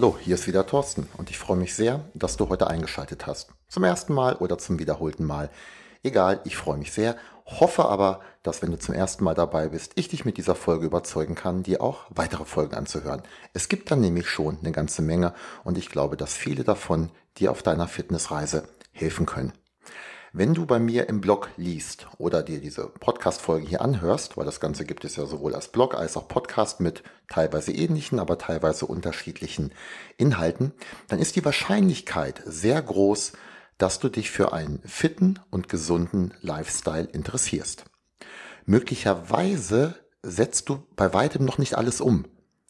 Hallo, hier ist wieder Thorsten und ich freue mich sehr, dass du heute eingeschaltet hast. Zum ersten Mal oder zum wiederholten Mal. Egal, ich freue mich sehr, hoffe aber, dass wenn du zum ersten Mal dabei bist, ich dich mit dieser Folge überzeugen kann, dir auch weitere Folgen anzuhören. Es gibt dann nämlich schon eine ganze Menge und ich glaube, dass viele davon dir auf deiner Fitnessreise helfen können. Wenn du bei mir im Blog liest oder dir diese Podcast-Folgen hier anhörst, weil das Ganze gibt es ja sowohl als Blog als auch Podcast mit teilweise ähnlichen, aber teilweise unterschiedlichen Inhalten, dann ist die Wahrscheinlichkeit sehr groß, dass du dich für einen fitten und gesunden Lifestyle interessierst. Möglicherweise setzt du bei weitem noch nicht alles um,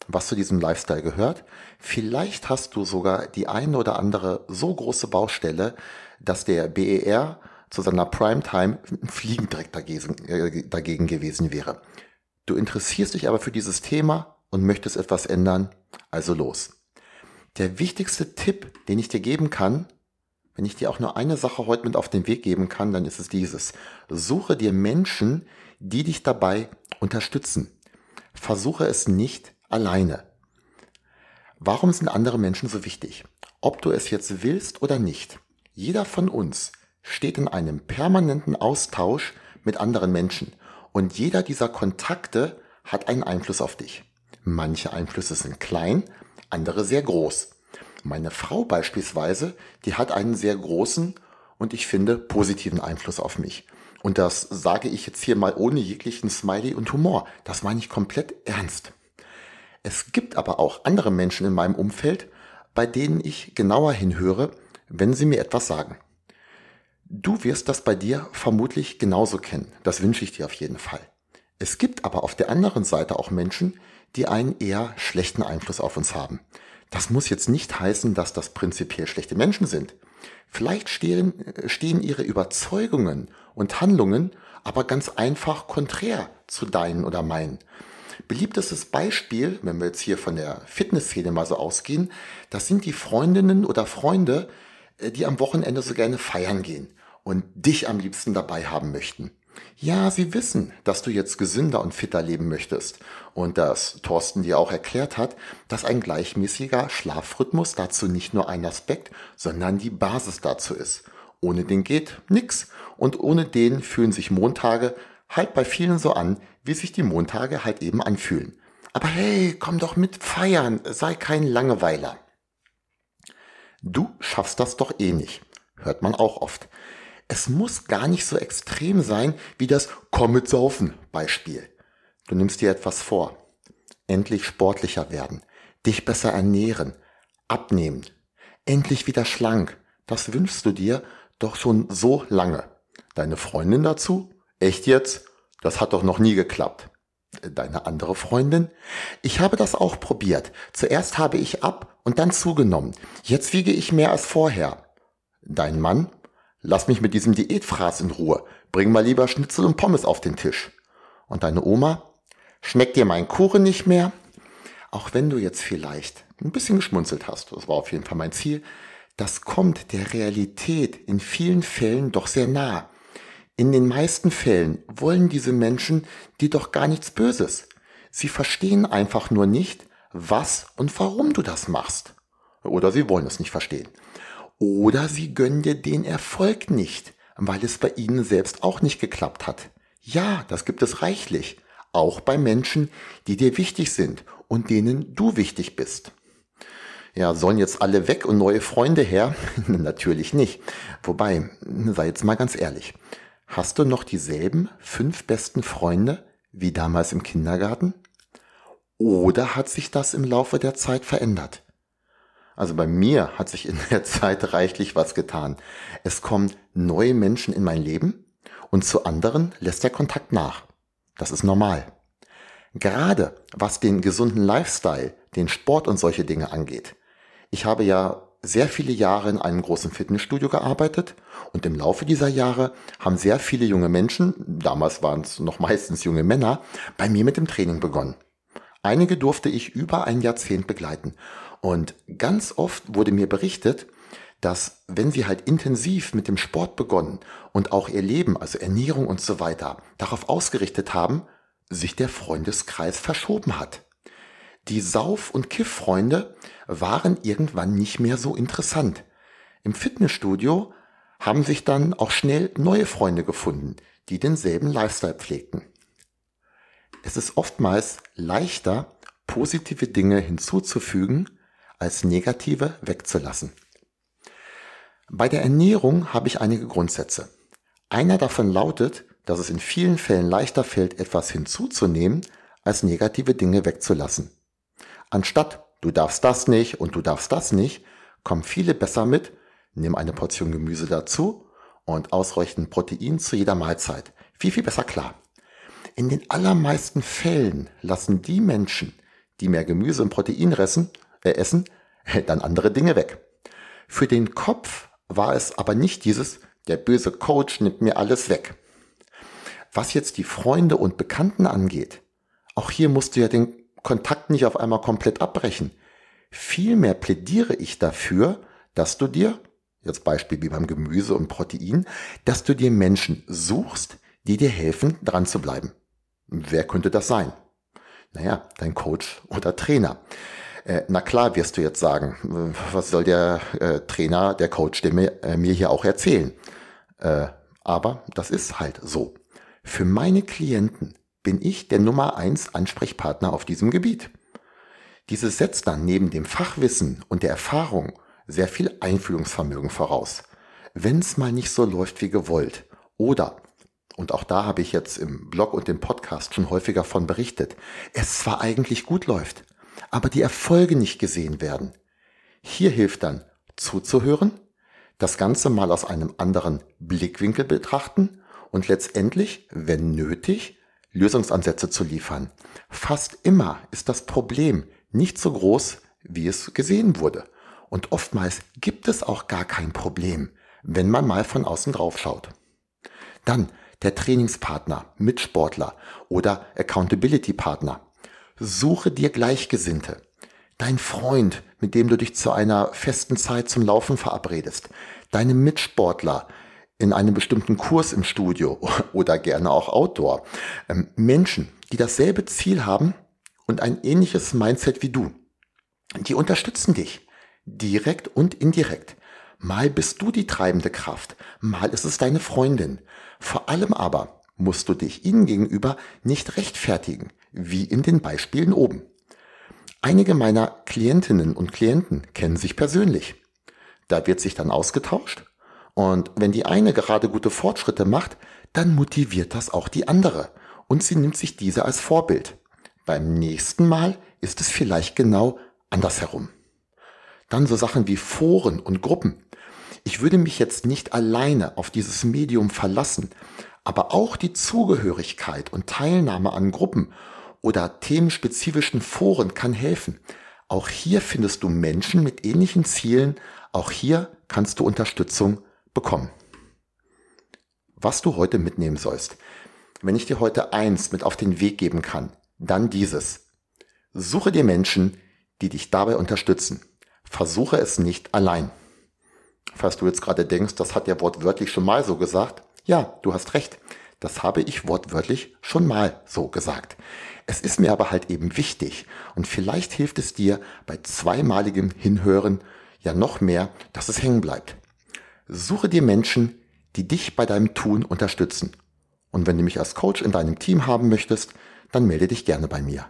was zu diesem Lifestyle gehört. Vielleicht hast du sogar die eine oder andere so große Baustelle, dass der BER zu seiner Primetime fliegend direkt dagegen, äh, dagegen gewesen wäre. Du interessierst dich aber für dieses Thema und möchtest etwas ändern, also los. Der wichtigste Tipp, den ich dir geben kann, wenn ich dir auch nur eine Sache heute mit auf den Weg geben kann, dann ist es dieses. Suche dir Menschen, die dich dabei unterstützen. Versuche es nicht alleine. Warum sind andere Menschen so wichtig? Ob du es jetzt willst oder nicht. Jeder von uns steht in einem permanenten Austausch mit anderen Menschen und jeder dieser Kontakte hat einen Einfluss auf dich. Manche Einflüsse sind klein, andere sehr groß. Meine Frau beispielsweise, die hat einen sehr großen und ich finde positiven Einfluss auf mich. Und das sage ich jetzt hier mal ohne jeglichen Smiley und Humor. Das meine ich komplett ernst. Es gibt aber auch andere Menschen in meinem Umfeld, bei denen ich genauer hinhöre, wenn sie mir etwas sagen. Du wirst das bei dir vermutlich genauso kennen. Das wünsche ich dir auf jeden Fall. Es gibt aber auf der anderen Seite auch Menschen, die einen eher schlechten Einfluss auf uns haben. Das muss jetzt nicht heißen, dass das prinzipiell schlechte Menschen sind. Vielleicht stehen, stehen ihre Überzeugungen und Handlungen aber ganz einfach konträr zu deinen oder meinen. Beliebtestes Beispiel, wenn wir jetzt hier von der Fitnessszene mal so ausgehen, das sind die Freundinnen oder Freunde, äh, die am Wochenende so gerne feiern gehen und dich am liebsten dabei haben möchten. Ja, sie wissen, dass du jetzt gesünder und fitter leben möchtest und dass Thorsten dir auch erklärt hat, dass ein gleichmäßiger Schlafrhythmus dazu nicht nur ein Aspekt, sondern die Basis dazu ist. Ohne den geht nix und ohne den fühlen sich Montage halt bei vielen so an, wie sich die Montage halt eben anfühlen. Aber hey, komm doch mit feiern, sei kein Langeweiler. Du schaffst das doch eh nicht, hört man auch oft. Es muss gar nicht so extrem sein wie das Komm mit Saufen Beispiel. Du nimmst dir etwas vor. Endlich sportlicher werden, dich besser ernähren, abnehmen, endlich wieder schlank. Das wünschst du dir doch schon so lange. Deine Freundin dazu? Echt jetzt? Das hat doch noch nie geklappt. Deine andere Freundin? Ich habe das auch probiert. Zuerst habe ich ab und dann zugenommen. Jetzt wiege ich mehr als vorher. Dein Mann? Lass mich mit diesem Diätfraß in Ruhe. Bring mal lieber Schnitzel und Pommes auf den Tisch. Und deine Oma? Schmeckt dir mein Kuchen nicht mehr? Auch wenn du jetzt vielleicht ein bisschen geschmunzelt hast, das war auf jeden Fall mein Ziel, das kommt der Realität in vielen Fällen doch sehr nah. In den meisten Fällen wollen diese Menschen dir doch gar nichts Böses. Sie verstehen einfach nur nicht, was und warum du das machst. Oder sie wollen es nicht verstehen. Oder sie gönnen dir den Erfolg nicht, weil es bei ihnen selbst auch nicht geklappt hat. Ja, das gibt es reichlich. Auch bei Menschen, die dir wichtig sind und denen du wichtig bist. Ja, sollen jetzt alle weg und neue Freunde her? Natürlich nicht. Wobei, sei jetzt mal ganz ehrlich. Hast du noch dieselben fünf besten Freunde wie damals im Kindergarten? Oder hat sich das im Laufe der Zeit verändert? Also bei mir hat sich in der Zeit reichlich was getan. Es kommen neue Menschen in mein Leben und zu anderen lässt der Kontakt nach. Das ist normal. Gerade was den gesunden Lifestyle den Sport und solche Dinge angeht. Ich habe ja sehr viele Jahre in einem großen Fitnessstudio gearbeitet und im Laufe dieser Jahre haben sehr viele junge Menschen, damals waren es noch meistens junge Männer, bei mir mit dem Training begonnen. Einige durfte ich über ein Jahrzehnt begleiten und ganz oft wurde mir berichtet, dass wenn sie halt intensiv mit dem Sport begonnen und auch ihr Leben, also Ernährung und so weiter, darauf ausgerichtet haben, sich der Freundeskreis verschoben hat. Die Sauf- und Kifffreunde waren irgendwann nicht mehr so interessant. Im Fitnessstudio haben sich dann auch schnell neue Freunde gefunden, die denselben Lifestyle pflegten. Es ist oftmals leichter, positive Dinge hinzuzufügen, als negative wegzulassen. Bei der Ernährung habe ich einige Grundsätze. Einer davon lautet, dass es in vielen Fällen leichter fällt, etwas hinzuzunehmen, als negative Dinge wegzulassen. Anstatt du darfst das nicht und du darfst das nicht, kommen viele besser mit, nimm eine Portion Gemüse dazu und ausreichend Protein zu jeder Mahlzeit. Viel, viel besser klar. In den allermeisten Fällen lassen die Menschen, die mehr Gemüse und Protein essen, äh, essen dann andere Dinge weg. Für den Kopf war es aber nicht dieses, der böse Coach nimmt mir alles weg. Was jetzt die Freunde und Bekannten angeht, auch hier musst du ja den Kontakt nicht auf einmal komplett abbrechen. Vielmehr plädiere ich dafür, dass du dir, jetzt Beispiel wie beim Gemüse und Protein, dass du dir Menschen suchst, die dir helfen, dran zu bleiben. Wer könnte das sein? Naja, dein Coach oder Trainer. Äh, na klar wirst du jetzt sagen, was soll der äh, Trainer, der Coach der mir, äh, mir hier auch erzählen? Äh, aber das ist halt so. Für meine Klienten bin ich der Nummer eins Ansprechpartner auf diesem Gebiet. Dieses setzt dann neben dem Fachwissen und der Erfahrung sehr viel Einfühlungsvermögen voraus. Wenn es mal nicht so läuft wie gewollt oder und auch da habe ich jetzt im Blog und im Podcast schon häufiger von berichtet, es zwar eigentlich gut läuft, aber die Erfolge nicht gesehen werden. Hier hilft dann zuzuhören, das Ganze mal aus einem anderen Blickwinkel betrachten und letztendlich, wenn nötig, Lösungsansätze zu liefern. Fast immer ist das Problem nicht so groß, wie es gesehen wurde. Und oftmals gibt es auch gar kein Problem, wenn man mal von außen drauf schaut. Dann der Trainingspartner, Mitsportler oder Accountability Partner. Suche dir Gleichgesinnte. Dein Freund, mit dem du dich zu einer festen Zeit zum Laufen verabredest. Deine Mitsportler in einem bestimmten Kurs im Studio oder gerne auch Outdoor. Ähm, Menschen, die dasselbe Ziel haben und ein ähnliches Mindset wie du. Die unterstützen dich. Direkt und indirekt. Mal bist du die treibende Kraft, mal ist es deine Freundin. Vor allem aber musst du dich ihnen gegenüber nicht rechtfertigen, wie in den Beispielen oben. Einige meiner Klientinnen und Klienten kennen sich persönlich. Da wird sich dann ausgetauscht und wenn die eine gerade gute Fortschritte macht, dann motiviert das auch die andere und sie nimmt sich diese als Vorbild. Beim nächsten Mal ist es vielleicht genau andersherum. Dann so Sachen wie Foren und Gruppen. Ich würde mich jetzt nicht alleine auf dieses Medium verlassen, aber auch die Zugehörigkeit und Teilnahme an Gruppen oder themenspezifischen Foren kann helfen. Auch hier findest du Menschen mit ähnlichen Zielen. Auch hier kannst du Unterstützung bekommen. Was du heute mitnehmen sollst. Wenn ich dir heute eins mit auf den Weg geben kann, dann dieses. Suche dir Menschen, die dich dabei unterstützen. Versuche es nicht allein. Falls du jetzt gerade denkst, das hat er wortwörtlich schon mal so gesagt, ja, du hast recht. Das habe ich wortwörtlich schon mal so gesagt. Es ist mir aber halt eben wichtig und vielleicht hilft es dir bei zweimaligem Hinhören ja noch mehr, dass es hängen bleibt. Suche dir Menschen, die dich bei deinem Tun unterstützen. Und wenn du mich als Coach in deinem Team haben möchtest, dann melde dich gerne bei mir.